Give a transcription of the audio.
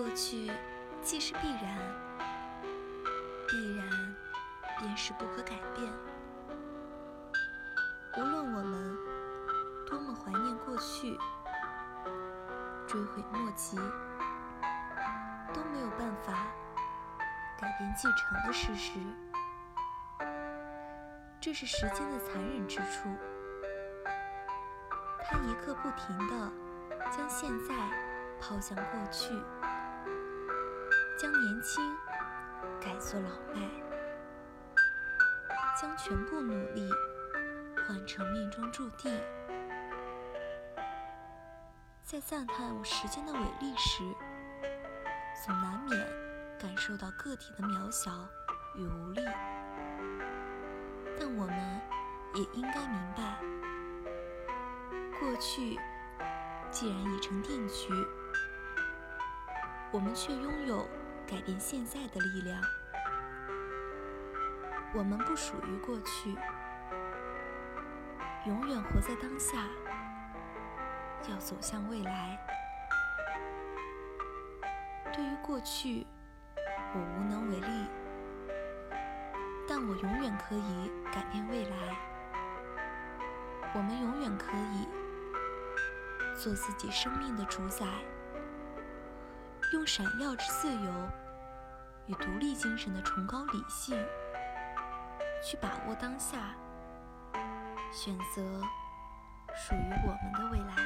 过去既是必然，必然便是不可改变。无论我们多么怀念过去，追悔莫及，都没有办法改变既成的事实。这是时间的残忍之处，它一刻不停地将现在抛向过去，将年轻改作老迈，将全部努力换成命中注定。在赞叹我时间的伟力时，总难免感受到个体的渺小与无力。但我们也应该明白，过去既然已成定局，我们却拥有改变现在的力量。我们不属于过去，永远活在当下，要走向未来。对于过去，我无能为力。但我永远可以改变未来，我们永远可以做自己生命的主宰，用闪耀之自由与独立精神的崇高理性，去把握当下，选择属于我们的未来。